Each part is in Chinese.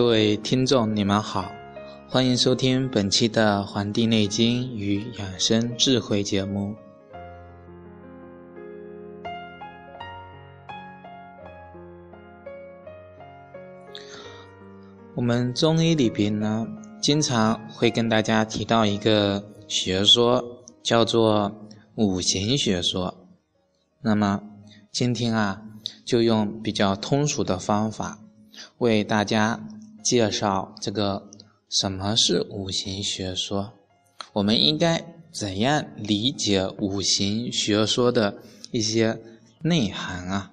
各位听众，你们好，欢迎收听本期的《黄帝内经与养生智慧》节目。我们中医里边呢，经常会跟大家提到一个学说，叫做五行学说。那么今天啊，就用比较通俗的方法为大家。介绍这个什么是五行学说？我们应该怎样理解五行学说的一些内涵啊？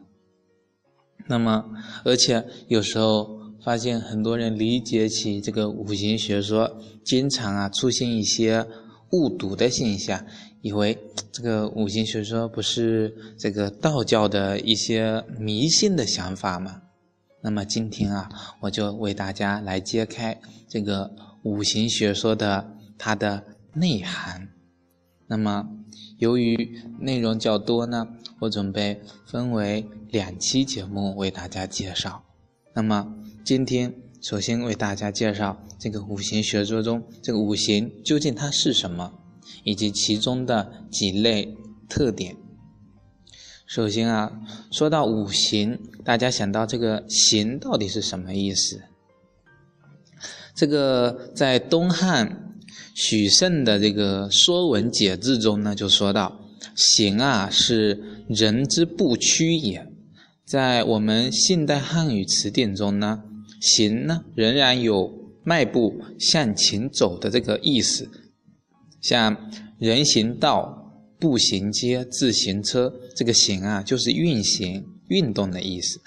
那么，而且有时候发现很多人理解起这个五行学说，经常啊出现一些误读的现象，以为这个五行学说不是这个道教的一些迷信的想法吗？那么今天啊，我就为大家来揭开这个五行学说的它的内涵。那么由于内容较多呢，我准备分为两期节目为大家介绍。那么今天首先为大家介绍这个五行学说中这个五行究竟它是什么，以及其中的几类特点。首先啊，说到五行，大家想到这个“行”到底是什么意思？这个在东汉许慎的这个《说文解字》中呢，就说到：“行啊，是人之不屈也。”在我们现代汉语词典中呢，“行”呢仍然有迈步向前走的这个意思，像人行道。步行街、自行车，这个“行”啊，就是运行、运动的意思。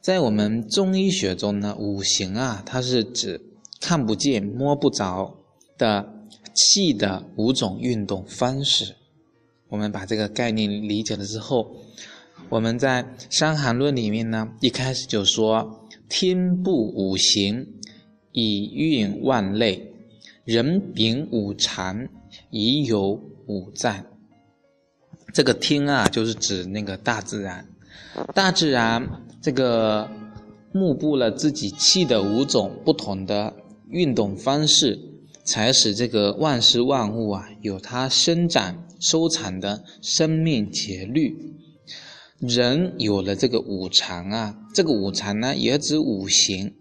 在我们中医学中呢，五行啊，它是指看不见、摸不着的气的五种运动方式。我们把这个概念理解了之后，我们在《伤寒论》里面呢，一开始就说：“天布五行，以运万类；人秉五常，以有。”五脏，这个天啊，就是指那个大自然。大自然这个幕布了自己气的五种不同的运动方式，才使这个万事万物啊有它生长收藏的生命节律。人有了这个五常啊，这个五常呢也指五行。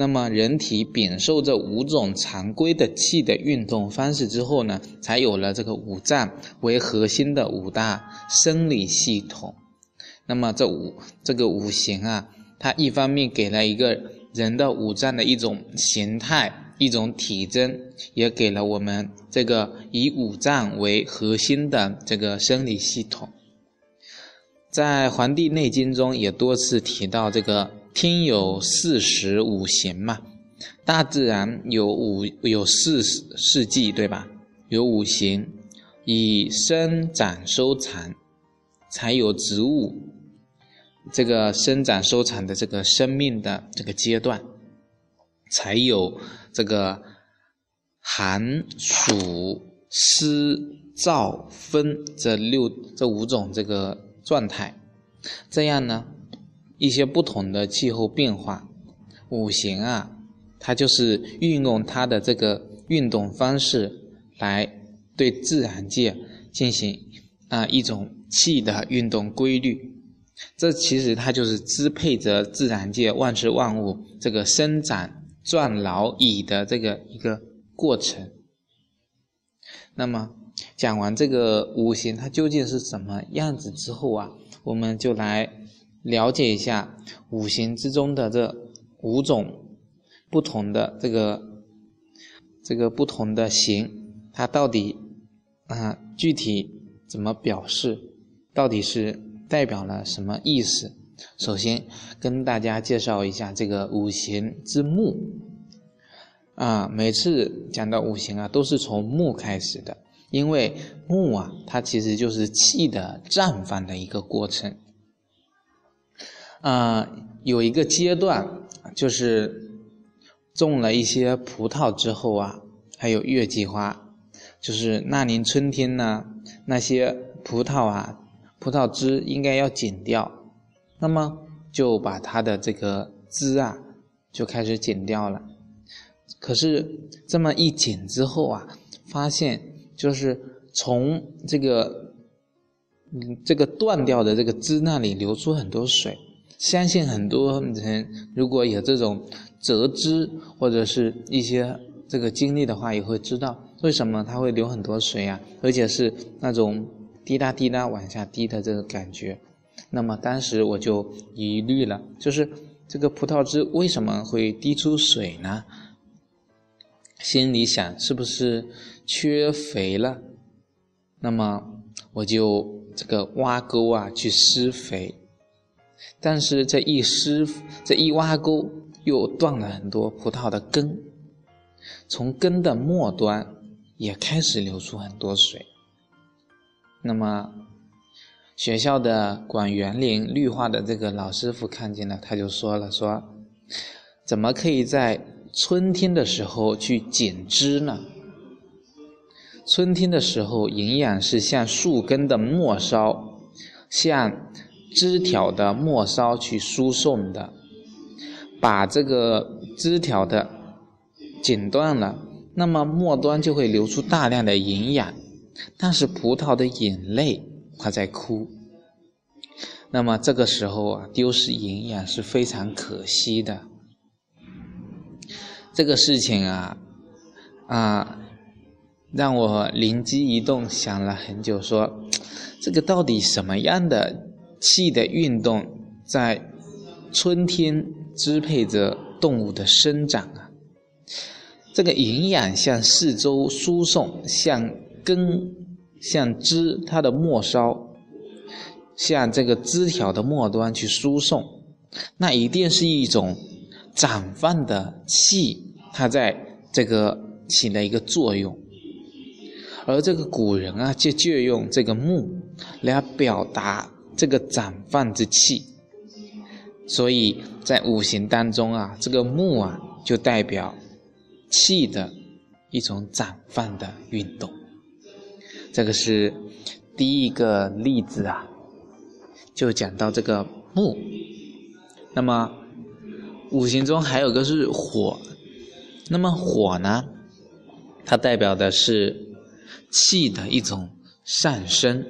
那么，人体禀受这五种常规的气的运动方式之后呢，才有了这个五脏为核心的五大生理系统。那么，这五这个五行啊，它一方面给了一个人的五脏的一种形态、一种体征，也给了我们这个以五脏为核心的这个生理系统。在《黄帝内经》中也多次提到这个。天有四时五行嘛，大自然有五有四四季对吧？有五行，以生长收藏，才有植物这个生长收藏的这个生命的这个阶段，才有这个寒暑湿燥风这六这五种这个状态，这样呢？一些不同的气候变化，五行啊，它就是运用它的这个运动方式来对自然界进行啊一种气的运动规律。这其实它就是支配着自然界万事万物这个生长壮老已的这个一个过程。那么讲完这个五行它究竟是什么样子之后啊，我们就来。了解一下五行之中的这五种不同的这个这个不同的形，它到底啊具体怎么表示？到底是代表了什么意思？首先跟大家介绍一下这个五行之木啊，每次讲到五行啊，都是从木开始的，因为木啊，它其实就是气的绽放的一个过程。啊，有一个阶段，就是种了一些葡萄之后啊，还有月季花，就是那年春天呢，那些葡萄啊，葡萄枝应该要剪掉，那么就把它的这个枝啊，就开始剪掉了。可是这么一剪之后啊，发现就是从这个嗯这个断掉的这个枝那里流出很多水。相信很多人如果有这种折枝或者是一些这个经历的话，也会知道为什么它会流很多水啊，而且是那种滴答滴答往下滴的这个感觉。那么当时我就疑虑了，就是这个葡萄汁为什么会滴出水呢？心里想是不是缺肥了？那么我就这个挖沟啊去施肥。但是这一施，这一挖沟，又断了很多葡萄的根，从根的末端也开始流出很多水。那么，学校的管园林绿化的这个老师傅看见了，他就说了：“说怎么可以在春天的时候去剪枝呢？春天的时候，营养是向树根的末梢，向。”枝条的末梢去输送的，把这个枝条的剪断了，那么末端就会流出大量的营养，但是葡萄的眼泪它在哭，那么这个时候啊，丢失营养是非常可惜的。这个事情啊，啊，让我灵机一动，想了很久，说这个到底什么样的？气的运动在春天支配着动物的生长啊，这个营养向四周输送，向根、向枝它的末梢，向这个枝条的末端去输送，那一定是一种长放的气，它在这个起了一个作用，而这个古人啊，就借用这个木来表达。这个长放之气，所以在五行当中啊，这个木啊就代表气的一种长放的运动。这个是第一个例子啊，就讲到这个木。那么五行中还有个是火，那么火呢，它代表的是气的一种上升。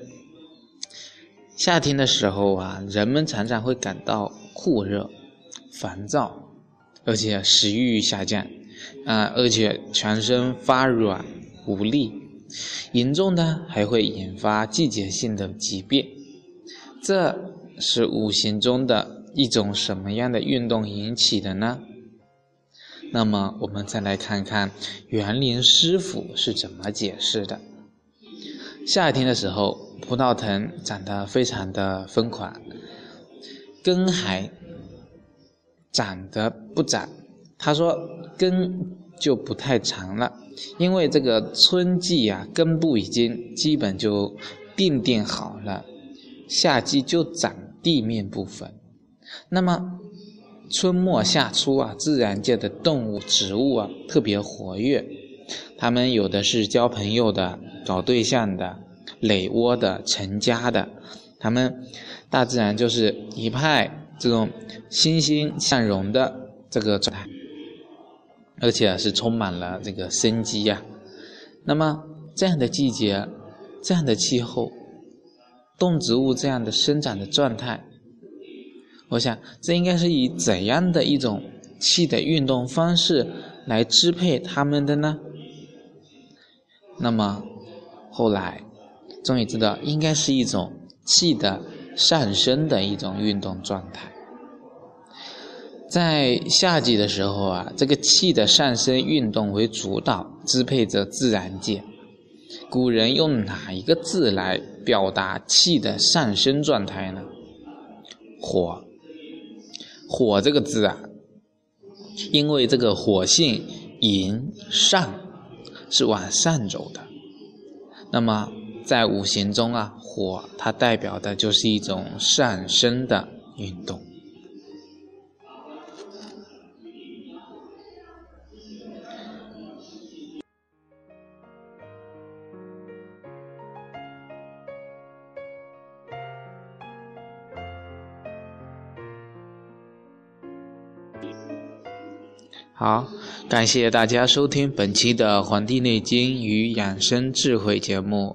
夏天的时候啊，人们常常会感到酷热、烦躁，而且食欲下降，啊，而且全身发软无力，严重的还会引发季节性的疾病。这是五行中的一种什么样的运动引起的呢？那么我们再来看看园林师傅是怎么解释的。夏天的时候。葡萄藤长得非常的疯狂，根还长得不长。他说根就不太长了，因为这个春季呀，根部已经基本就定定好了，夏季就长地面部分。那么春末夏初啊，自然界的动物、植物啊特别活跃，它们有的是交朋友的、找对象的。垒窝的、成家的，他们大自然就是一派这种欣欣向荣的这个状态，而且是充满了这个生机呀。那么这样的季节、这样的气候、动植物这样的生长的状态，我想这应该是以怎样的一种气的运动方式来支配它们的呢？那么后来。终于知道，应该是一种气的上升的一种运动状态。在夏季的时候啊，这个气的上升运动为主导，支配着自然界。古人用哪一个字来表达气的上升状态呢？火。火这个字啊，因为这个火性迎上，是往上走的。那么。在五行中啊，火它代表的就是一种上升的运动。好，感谢大家收听本期的《黄帝内经与养生智慧》节目。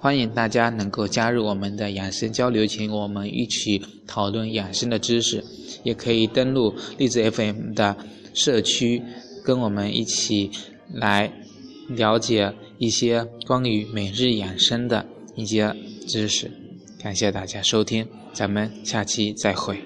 欢迎大家能够加入我们的养生交流群，我们一起讨论养生的知识。也可以登录荔枝 FM 的社区，跟我们一起来了解一些关于每日养生的一些知识。感谢大家收听，咱们下期再会。